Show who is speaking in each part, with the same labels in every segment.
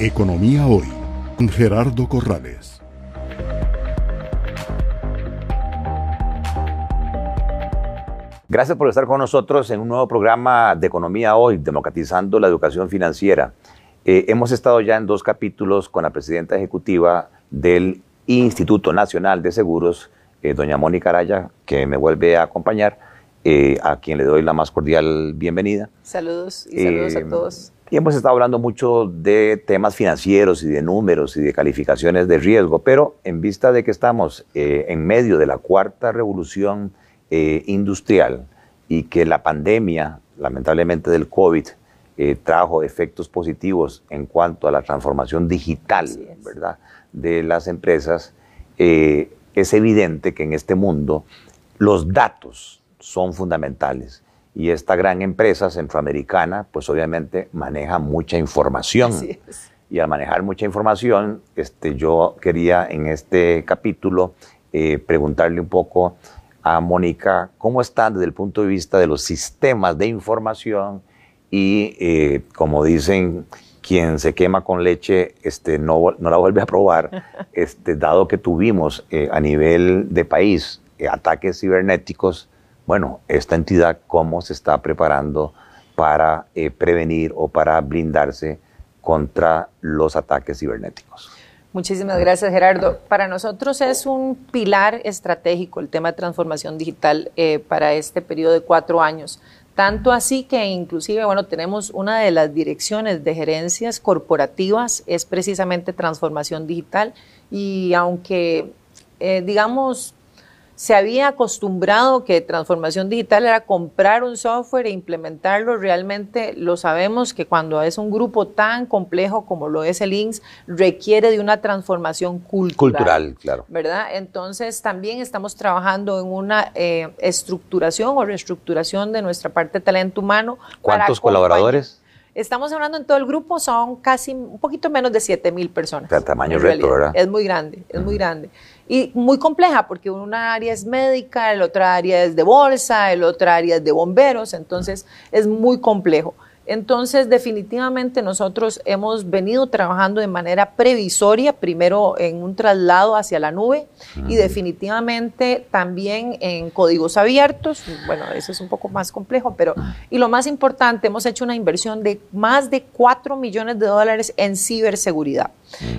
Speaker 1: Economía Hoy, Gerardo Corrales.
Speaker 2: Gracias por estar con nosotros en un nuevo programa de Economía Hoy, democratizando la educación financiera. Eh, hemos estado ya en dos capítulos con la presidenta ejecutiva del Instituto Nacional de Seguros, eh, doña Mónica Araya, que me vuelve a acompañar, eh, a quien le doy la más cordial bienvenida.
Speaker 3: Saludos y saludos a todos.
Speaker 2: Y hemos estado hablando mucho de temas financieros y de números y de calificaciones de riesgo, pero en vista de que estamos en medio de la cuarta revolución industrial y que la pandemia, lamentablemente del COVID, trajo efectos positivos en cuanto a la transformación digital, ¿verdad? de las empresas, eh, es evidente que en este mundo los datos son fundamentales. Y esta gran empresa centroamericana, pues obviamente maneja mucha información. Y al manejar mucha información, este, yo quería en este capítulo eh, preguntarle un poco a Mónica cómo están desde el punto de vista de los sistemas de información y, eh, como dicen quien se quema con leche este, no, no la vuelve a probar, este, dado que tuvimos eh, a nivel de país eh, ataques cibernéticos, bueno, esta entidad cómo se está preparando para eh, prevenir o para blindarse contra los ataques cibernéticos.
Speaker 3: Muchísimas gracias, Gerardo. Para nosotros es un pilar estratégico el tema de transformación digital para este periodo de cuatro años. Tanto así que inclusive, bueno, tenemos una de las direcciones de gerencias corporativas, es precisamente transformación digital, y aunque, eh, digamos, se había acostumbrado que transformación digital era comprar un software e implementarlo. Realmente lo sabemos que cuando es un grupo tan complejo como lo es el INSS, requiere de una transformación cultural.
Speaker 2: Cultural, claro.
Speaker 3: ¿Verdad? Entonces también estamos trabajando en una eh, estructuración o reestructuración de nuestra parte de talento humano.
Speaker 2: ¿Cuántos colaboradores?
Speaker 3: Estamos hablando en todo el grupo, son casi un poquito menos de 7 mil personas.
Speaker 2: El tamaño reto, ¿verdad?
Speaker 3: Es muy grande, es muy grande y muy compleja porque una área es médica, el otra área es de bolsa, el otra área es de bomberos, entonces es muy complejo. Entonces, definitivamente nosotros hemos venido trabajando de manera previsoria, primero en un traslado hacia la nube y definitivamente también en códigos abiertos. Bueno, eso es un poco más complejo, pero y lo más importante, hemos hecho una inversión de más de 4 millones de dólares en ciberseguridad.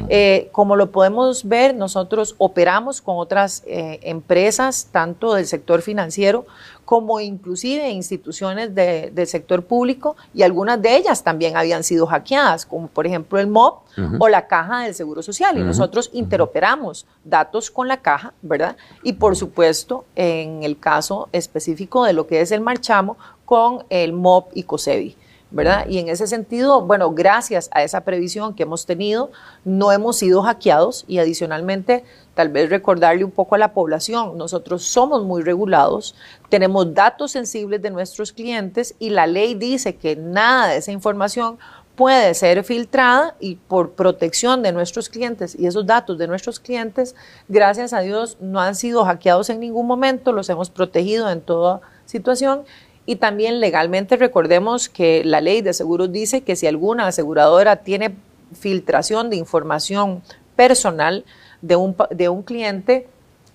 Speaker 3: Eh, como lo podemos ver, nosotros operamos con otras eh, empresas, tanto del sector financiero como inclusive instituciones del sector público y algunas de ellas también habían sido hackeadas, como por ejemplo el MOB o la Caja del Seguro Social. Y nosotros interoperamos datos con la caja, ¿verdad? Y por supuesto, en el caso específico de lo que es el marchamo, con el MOB y COSEBI. ¿Verdad? Y en ese sentido, bueno, gracias a esa previsión que hemos tenido, no hemos sido hackeados y adicionalmente, tal vez recordarle un poco a la población, nosotros somos muy regulados, tenemos datos sensibles de nuestros clientes y la ley dice que nada de esa información puede ser filtrada y por protección de nuestros clientes y esos datos de nuestros clientes, gracias a Dios, no han sido hackeados en ningún momento, los hemos protegido en toda situación y también legalmente recordemos que la ley de seguros dice que si alguna aseguradora tiene filtración de información personal de un, de un cliente,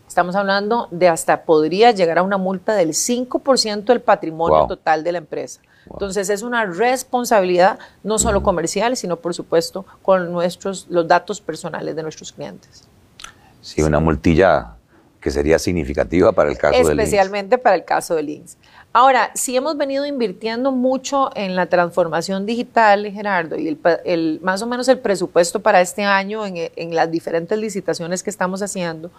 Speaker 3: estamos hablando de hasta podría llegar a una multa del 5% del patrimonio total de la empresa. Entonces es una responsabilidad no solo comercial, sino por supuesto con nuestros los datos personales de nuestros clientes.
Speaker 2: Sí, una multilla que sería significativa para el caso
Speaker 3: del Especialmente para el caso del INSS. Ahora, sí hemos venido invirtiendo mucho en la transformación digital, Gerardo, y el, más o menos el presupuesto para este año en, las diferentes licitaciones que estamos haciendo.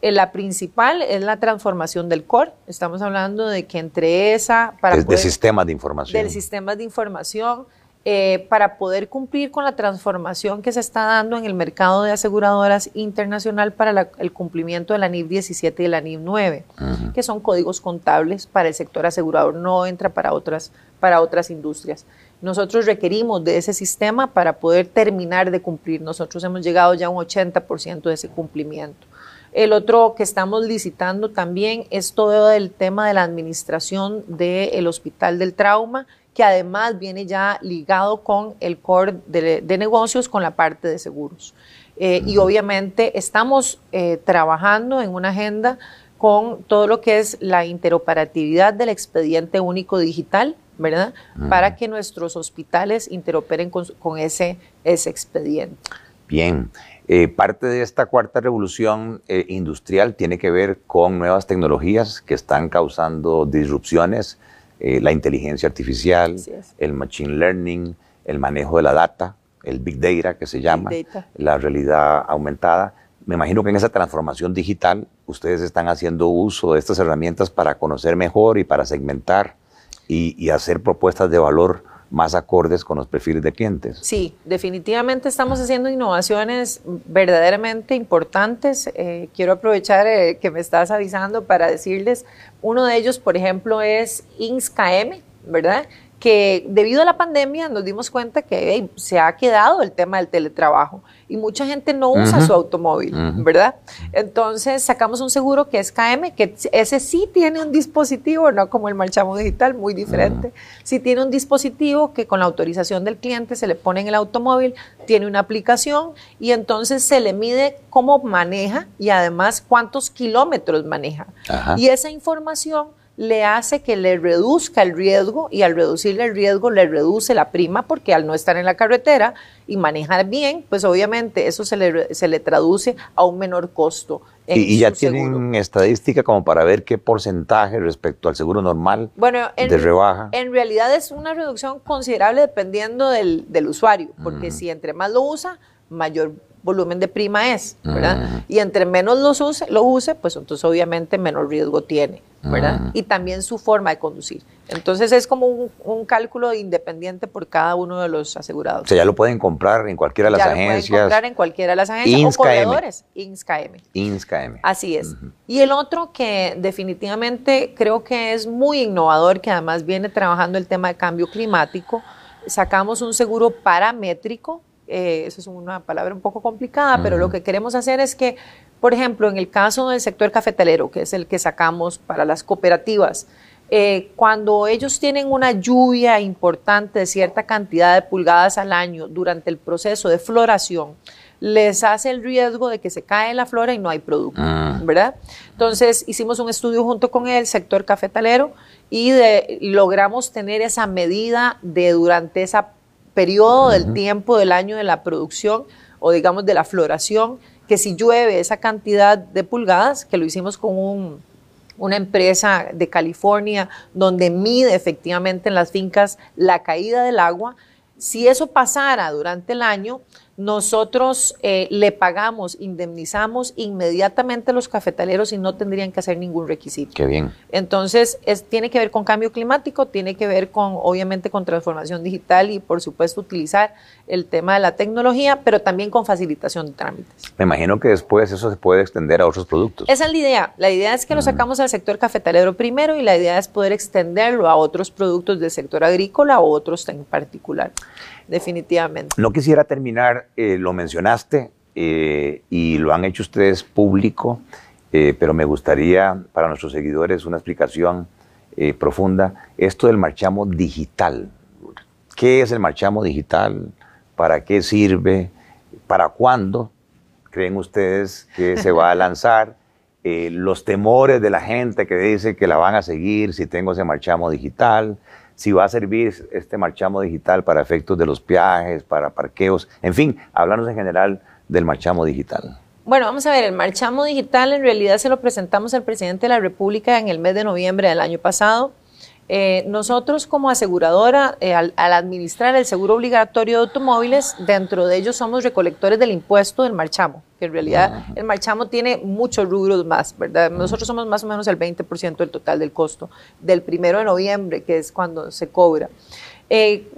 Speaker 3: Eh, la principal es la transformación del core. Estamos hablando de que entre esa...
Speaker 2: Para de, de sistemas de información.
Speaker 3: Del sistema de información eh, para poder cumplir con la transformación que se está dando en el mercado de aseguradoras internacional para el cumplimiento de la NIF 17 y la NIF 9, que son códigos contables para el sector asegurador, no entra para otras, para otras industrias. Nosotros requerimos de ese sistema para poder terminar de cumplir. Nosotros hemos llegado ya a un 80% de ese cumplimiento. El otro que estamos licitando también es todo el tema de la administración del Hospital del Trauma que además viene ya ligado con el core de, negocios, con la parte de seguros. Eh, y obviamente estamos eh, trabajando en una agenda con todo lo que es la interoperatividad del expediente único digital, ¿verdad? Para que nuestros hospitales interoperen con, ese, ese expediente.
Speaker 2: Bien, eh, parte de esta cuarta revolución eh, industrial tiene que ver con nuevas tecnologías que están causando disrupciones, eh, la inteligencia artificial, el machine learning, el manejo de la data, el big data que se llama, la realidad aumentada. Me imagino que en esa transformación digital ustedes están haciendo uso de estas herramientas para conocer mejor y para segmentar y hacer propuestas de valor más acordes con los perfiles de clientes.
Speaker 3: Sí, definitivamente estamos haciendo innovaciones verdaderamente importantes. Eh, quiero aprovechar eh, que me estás avisando para decirles, uno de ellos, por ejemplo, es INSKM, ¿verdad? Que debido a la pandemia nos dimos cuenta que se ha quedado el tema del teletrabajo y mucha gente no usa su automóvil, ¿verdad? Entonces sacamos un seguro que es KM, que ese sí tiene un dispositivo, no como el marchamo digital, muy diferente. Sí tiene un dispositivo que con la autorización del cliente se le pone en el automóvil, tiene una aplicación y entonces se le mide cómo maneja y además cuántos kilómetros maneja. Y esa información le hace que le reduzca el riesgo y al reducirle el riesgo le reduce la prima porque al no estar en la carretera y manejar bien, pues obviamente eso se le, se le traduce a un menor costo.
Speaker 2: y, ya tienen estadística como para ver qué porcentaje respecto al seguro normal
Speaker 3: bueno,
Speaker 2: en, de rebaja.
Speaker 3: En realidad es una reducción considerable dependiendo del, del usuario, porque si entre más lo usa, mayor volumen de prima es, ¿verdad? Y entre menos lo use, lo use, pues entonces obviamente menor riesgo tiene, ¿verdad? Y también su forma de conducir. Entonces es como un, cálculo independiente por cada uno de los asegurados.
Speaker 2: O sea, ya lo pueden comprar en cualquiera de las agencias. Lo pueden comprar
Speaker 3: en cualquiera de las agencias o corredores. INSCAM.
Speaker 2: INSCAM.
Speaker 3: Así es. Y el otro que definitivamente creo que es muy innovador, que además viene trabajando el tema de cambio climático, sacamos un seguro paramétrico eh, eso es una palabra un poco complicada, pero lo que queremos hacer es que, por ejemplo, en el caso del sector cafetalero, que es el que sacamos para las cooperativas, eh, cuando ellos tienen una lluvia importante de cierta cantidad de pulgadas al año durante el proceso de floración, les hace el riesgo de que se cae la flora y no hay producto, ah. ¿verdad? Entonces hicimos un estudio junto con el sector cafetalero y logramos tener esa medida de durante esa periodo del tiempo del año de la producción o digamos de la floración, que si llueve esa cantidad de pulgadas, que lo hicimos con una empresa de California donde mide efectivamente en las fincas la caída del agua, si eso pasara durante el año, nosotros eh, le pagamos, indemnizamos inmediatamente a los cafetaleros y no tendrían que hacer ningún requisito.
Speaker 2: Qué bien.
Speaker 3: Entonces, es, tiene que ver con cambio climático, tiene que ver con, obviamente, con transformación digital y, por supuesto, utilizar el tema de la tecnología, pero también con facilitación de trámites.
Speaker 2: Me imagino que después eso se puede extender a otros productos.
Speaker 3: Esa es la idea. La idea es que lo sacamos al sector cafetalero primero y la idea es poder extenderlo a otros productos del sector agrícola o otros en particular definitivamente.
Speaker 2: No quisiera terminar, eh, lo mencionaste eh, y lo han hecho ustedes público, eh, pero me gustaría para nuestros seguidores una explicación profunda. Esto del marchamo digital. ¿Qué es el marchamo digital? ¿Para qué sirve? ¿Para cuándo creen ustedes que se va a lanzar? los temores de la gente que dice que la van a seguir si tengo ese marchamo digital, si va a servir este marchamo digital para efectos de los viajes, para parqueos, en fin, hablarnos en general del marchamo digital.
Speaker 3: Bueno, vamos a ver, el marchamo digital en realidad se lo presentamos al presidente de la República en el mes de noviembre del año pasado. Eh, nosotros como aseguradora, eh, al, administrar el seguro obligatorio de automóviles, dentro de ellos somos recolectores del impuesto del marchamo, que en realidad el marchamo tiene muchos rubros más, ¿verdad? Nosotros somos más o menos el 20% del total del costo del primero de noviembre, que es cuando se cobra. Eh,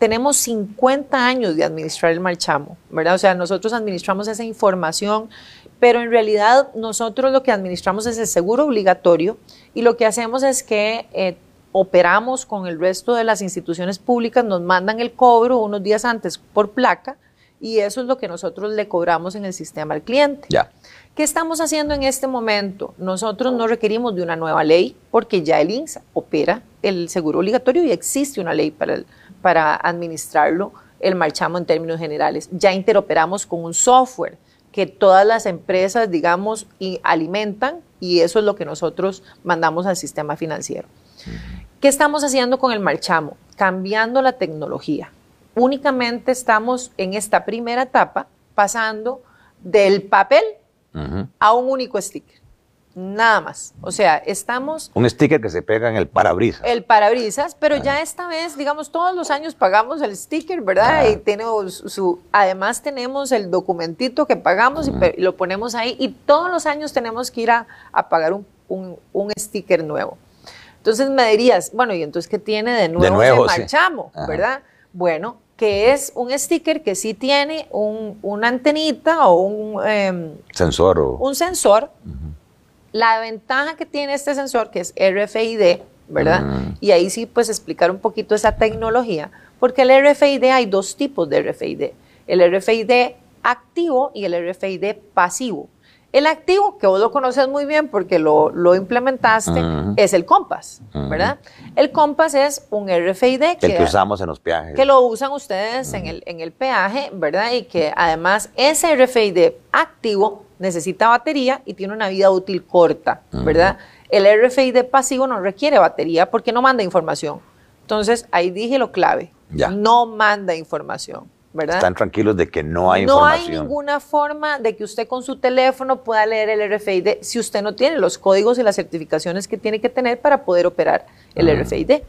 Speaker 3: tenemos 50 años de administrar el marchamo, ¿verdad? O sea, nosotros administramos esa información, pero en realidad nosotros lo que administramos es el seguro obligatorio y lo que hacemos es que operamos con el resto de las instituciones públicas, nos mandan el cobro unos días antes por placa y eso es lo que nosotros le cobramos en el sistema al cliente.
Speaker 2: Ya.
Speaker 3: ¿Qué estamos haciendo en este momento? Nosotros no requerimos de una nueva ley porque ya el INSA opera el seguro obligatorio y existe una ley para, para administrarlo, el marchamo en términos generales. Ya interoperamos con un software que todas las empresas, digamos, alimentan y eso es lo que nosotros mandamos al sistema financiero. ¿Qué estamos haciendo con el marchamo? Cambiando la tecnología. Únicamente estamos en esta primera etapa pasando del papel a un único sticker. Nada más. O sea, estamos...
Speaker 2: Un sticker que se pega en el parabrisas.
Speaker 3: El parabrisas, pero ya esta vez, digamos, todos los años pagamos el sticker, ¿verdad? Y tenemos su... Además tenemos el documentito que pagamos y lo ponemos ahí y todos los años tenemos que ir a, pagar un, sticker nuevo. Entonces me dirías, bueno, ¿y entonces qué tiene de nuevo, de nuevo marchamo, verdad? Bueno, que es un sticker que sí tiene un, una antenita o un em,
Speaker 2: sensor.
Speaker 3: Un sensor. La ventaja que tiene este sensor, que es RFID, ¿verdad? Y ahí sí, pues explicar un poquito esa tecnología, porque el RFID hay dos tipos de RFID, el RFID activo y el RFID pasivo. El activo, que vos lo conoces muy bien porque lo, implementaste, es el Compass, ¿verdad? El Compass es un RFID
Speaker 2: que, el que usamos en los peajes.
Speaker 3: Que lo usan ustedes en, el, en el peaje, ¿verdad? Y que además ese RFID activo necesita batería y tiene una vida útil corta, ¿verdad? El RFID pasivo no requiere batería porque no manda información. Entonces, ahí dije lo clave. No manda información.
Speaker 2: Están tranquilos de que no hay
Speaker 3: información. No hay ninguna forma de que usted con su teléfono pueda leer el RFID si usted no tiene los códigos y las certificaciones que tiene que tener para poder operar el RFID.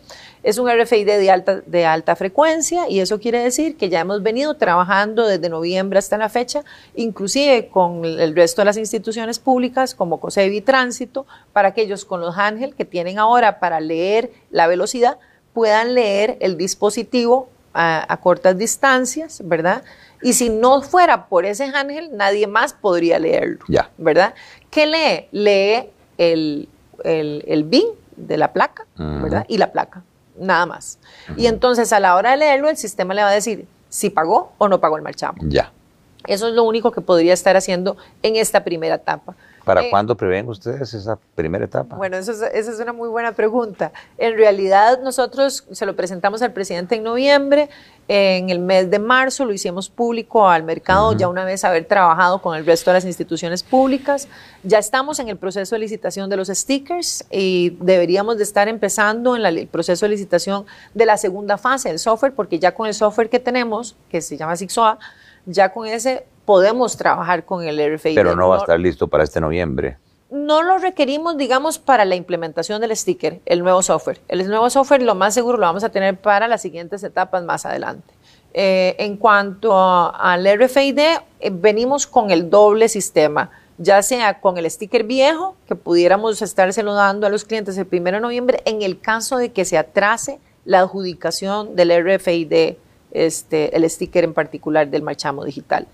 Speaker 3: Es un RFID de alta, de alta frecuencia y eso quiere decir que ya hemos venido trabajando desde noviembre hasta la fecha, inclusive con el resto de las instituciones públicas como COSEBI Tránsito, para aquellos con los Ángel que tienen ahora para leer la velocidad, puedan leer el dispositivo a, cortas distancias, ¿verdad? Y si no fuera por ese ángel, nadie más podría leerlo,
Speaker 2: ya.
Speaker 3: ¿verdad? ¿Qué lee? Lee el, el, BIN de la placa, ¿verdad? Y la placa, nada más. Y entonces a la hora de leerlo, el sistema le va a decir si pagó o no pagó el marchamo.
Speaker 2: Ya.
Speaker 3: Eso es lo único que podría estar haciendo en esta primera etapa.
Speaker 2: ¿Para eh, cuándo prevén ustedes esa primera etapa?
Speaker 3: Bueno, eso esa es una muy buena pregunta. En realidad nosotros se lo presentamos al presidente en noviembre, en el mes de marzo lo hicimos público al mercado, ya una vez haber trabajado con el resto de las instituciones públicas. Ya estamos en el proceso de licitación de los stickers y deberíamos de estar empezando en el proceso de licitación de la segunda fase del software, porque ya con el software que tenemos, que se llama SIXOA, ya con ese podemos trabajar con el RFID.
Speaker 2: Pero no va a estar listo para este noviembre.
Speaker 3: No lo requerimos, digamos, para la implementación del sticker, el nuevo software. El nuevo software lo más seguro lo vamos a tener para las siguientes etapas más adelante. Eh, en cuanto al RFID, eh, venimos con el doble sistema, ya sea con el sticker viejo, que pudiéramos estárselo dando a los clientes el 1 de noviembre, en el caso de que se atrase la adjudicación del RFID este, el sticker en particular del marchamo digital.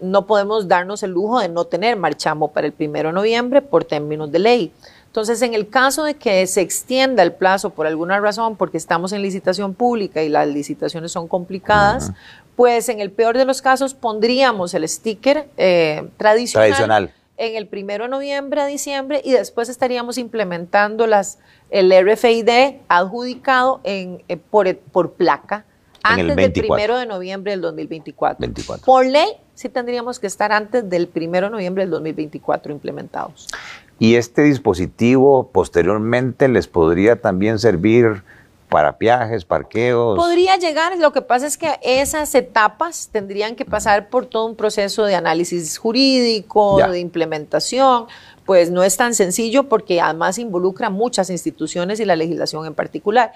Speaker 3: No podemos darnos el lujo de no tener marchamo para el primero de noviembre por términos de ley. Entonces, en el caso de que se extienda el plazo por alguna razón, porque estamos en licitación pública y las licitaciones son complicadas, pues en el peor de los casos pondríamos el sticker eh, tradicional, en el primero de noviembre a diciembre y después estaríamos implementando las, el RFID adjudicado en, eh, por, por placa antes del primero de noviembre del 2024. Por ley, sí tendríamos que estar antes del primero de noviembre del 2024 implementados.
Speaker 2: ¿Y este dispositivo posteriormente les podría también servir para viajes, parqueos?
Speaker 3: Podría llegar, lo que pasa es que esas etapas tendrían que pasar por todo un proceso de análisis jurídico, de implementación, pues no es tan sencillo porque además involucra muchas instituciones y la legislación en particular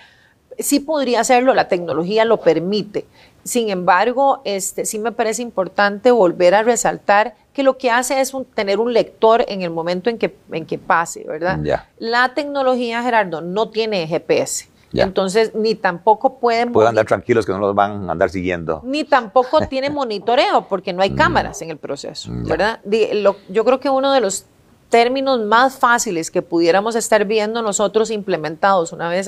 Speaker 3: sí podría hacerlo, la tecnología lo permite. Sin embargo, este, sí me parece importante volver a resaltar que lo que hace es tener un lector en el momento en que, en que pase, ¿verdad? La tecnología, Gerardo, no tiene GPS. Entonces, ni tampoco pueden...
Speaker 2: Pueden andar tranquilos que no los van a andar siguiendo.
Speaker 3: Ni tampoco tiene monitoreo porque no hay mm. cámaras en el proceso, ¿verdad? yo creo que uno de los términos más fáciles que pudiéramos estar viendo nosotros implementados una vez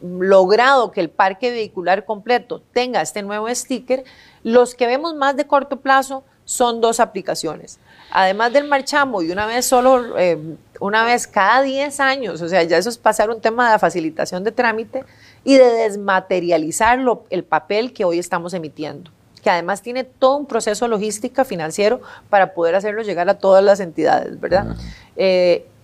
Speaker 3: logrado que el parque vehicular completo tenga este nuevo sticker, los que vemos más de corto plazo son dos aplicaciones. Además del marchamo y una vez solo, eh, una vez cada 10 años, o sea, ya eso es pasar un tema de facilitación de trámite y de desmaterializar el papel que hoy estamos emitiendo que además tiene todo un proceso logística financiero para poder hacerlo llegar a todas las entidades, ¿verdad?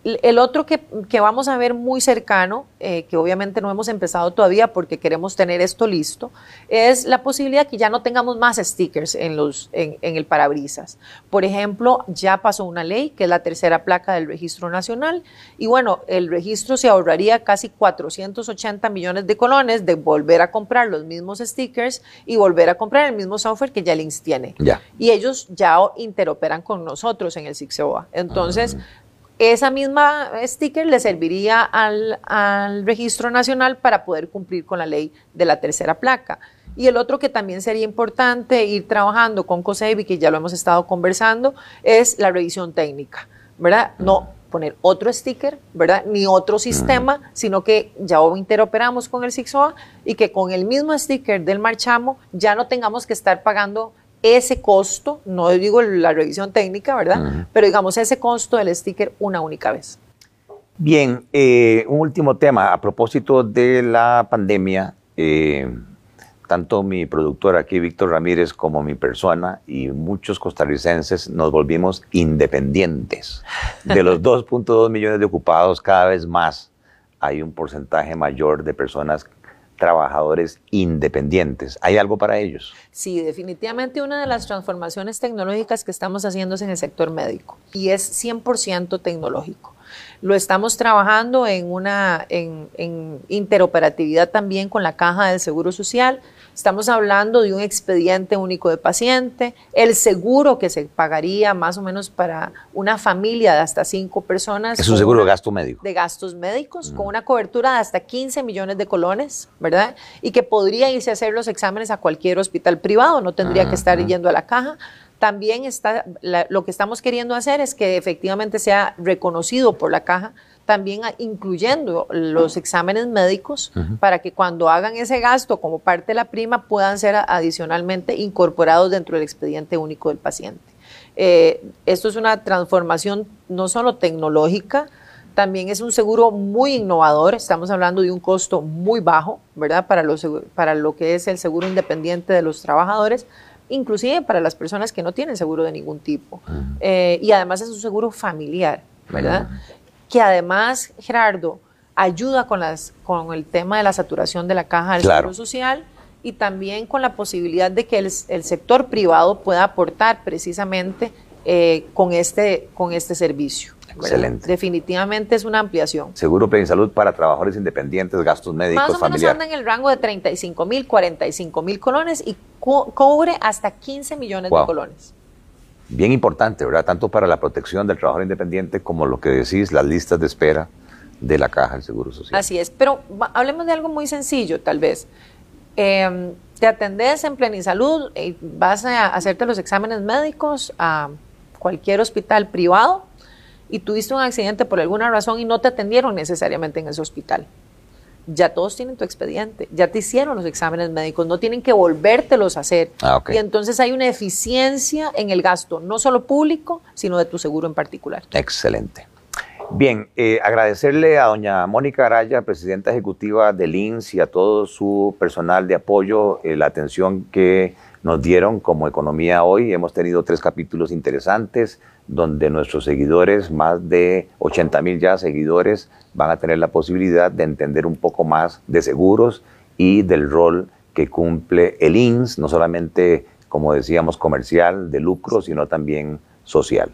Speaker 3: El otro que, vamos a ver muy cercano, eh, que obviamente no hemos empezado todavía porque queremos tener esto listo, es la posibilidad que ya no tengamos más stickers en, los, en, el parabrisas. Por ejemplo, ya pasó una ley que es la tercera placa del registro nacional y bueno, el registro se ahorraría casi 480 millones de colones de volver a comprar los mismos stickers y volver a comprar el mismo software que ya Links tiene. Y ellos ya interoperan con nosotros en el SIXOA. Entonces, ah. Esa misma sticker le serviría al, registro nacional para poder cumplir con la ley de la tercera placa. Y el otro que también sería importante ir trabajando con COSEBI, que ya lo hemos estado conversando, es la revisión técnica, ¿verdad? No poner otro sticker, ¿verdad? Ni otro sistema, sino que ya interoperamos con el SIXOA y que con el mismo sticker del marchamo ya no tengamos que estar pagando ese costo, no digo la revisión técnica, ¿verdad? Pero digamos ese costo del sticker una única vez.
Speaker 2: Bien, eh, un último tema. A propósito de la pandemia, eh, tanto mi productor aquí, Víctor Ramírez, como mi persona y muchos costarricenses nos volvimos independientes. De los 2.2 millones de ocupados, cada vez más hay un porcentaje mayor de personas trabajadores independientes. ¿Hay algo para ellos?
Speaker 3: Sí, definitivamente una de las transformaciones tecnológicas que estamos haciendo es en el sector médico y es 100% tecnológico. Lo estamos trabajando en una en, interoperatividad también con la Caja del Seguro Social. Estamos hablando de un expediente único de paciente, el seguro que se pagaría más o menos para una familia de hasta cinco personas.
Speaker 2: Es un seguro de gasto médico.
Speaker 3: De gastos médicos, con una cobertura de hasta 15 millones de colones, ¿verdad? Y que podría irse a hacer los exámenes a cualquier hospital privado, no tendría que estar yendo a la caja también está, lo que estamos queriendo hacer es que efectivamente sea reconocido por la caja, también incluyendo los exámenes médicos para que cuando hagan ese gasto como parte de la prima puedan ser adicionalmente incorporados dentro del expediente único del paciente. Eh, esto es una transformación no solo tecnológica, también es un seguro muy innovador, estamos hablando de un costo muy bajo, ¿verdad? Para, los, para lo que es el seguro independiente de los trabajadores, inclusive para las personas que no tienen seguro de ningún tipo. Eh, y además es un seguro familiar, ¿verdad? Que además, Gerardo, ayuda con, las, con el tema de la saturación de la caja del seguro social y también con la posibilidad de que el, sector privado pueda aportar precisamente eh, con, este, con este servicio. Excelente. Definitivamente es una ampliación.
Speaker 2: Seguro Salud para trabajadores independientes, gastos médicos,
Speaker 3: Más o menos anda en el rango de 35 mil, 45 mil colones y cubre hasta 15 millones de colones.
Speaker 2: Bien importante, ¿verdad? Tanto para la protección del trabajador independiente como lo que decís, las listas de espera de la caja del Seguro Social.
Speaker 3: Así es, pero hablemos de algo muy sencillo, tal vez. Em, te atendés en Plenisalud y vas a hacerte los exámenes médicos a cualquier hospital privado y tuviste un accidente por alguna razón y no te atendieron necesariamente en ese hospital. Ya todos tienen tu expediente, ya te hicieron los exámenes médicos, no tienen que volvértelos a hacer. Ah, y entonces hay una eficiencia en el gasto, no solo público, sino de tu seguro en particular.
Speaker 2: Excelente. Bien, eh, agradecerle a doña Mónica Araya, presidenta ejecutiva del INS y a todo su personal de apoyo, eh, la atención que nos dieron como Economía Hoy. Hemos tenido tres capítulos interesantes donde nuestros seguidores, más de 80 mil ya seguidores, van a tener la posibilidad de entender un poco más de seguros y del rol que cumple el INS, no solamente, como decíamos, comercial, de lucro, sino también social.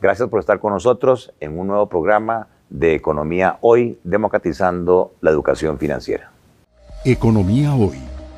Speaker 2: Gracias por estar con nosotros en un nuevo programa de Economía Hoy, democratizando la educación financiera.
Speaker 1: Economía Hoy,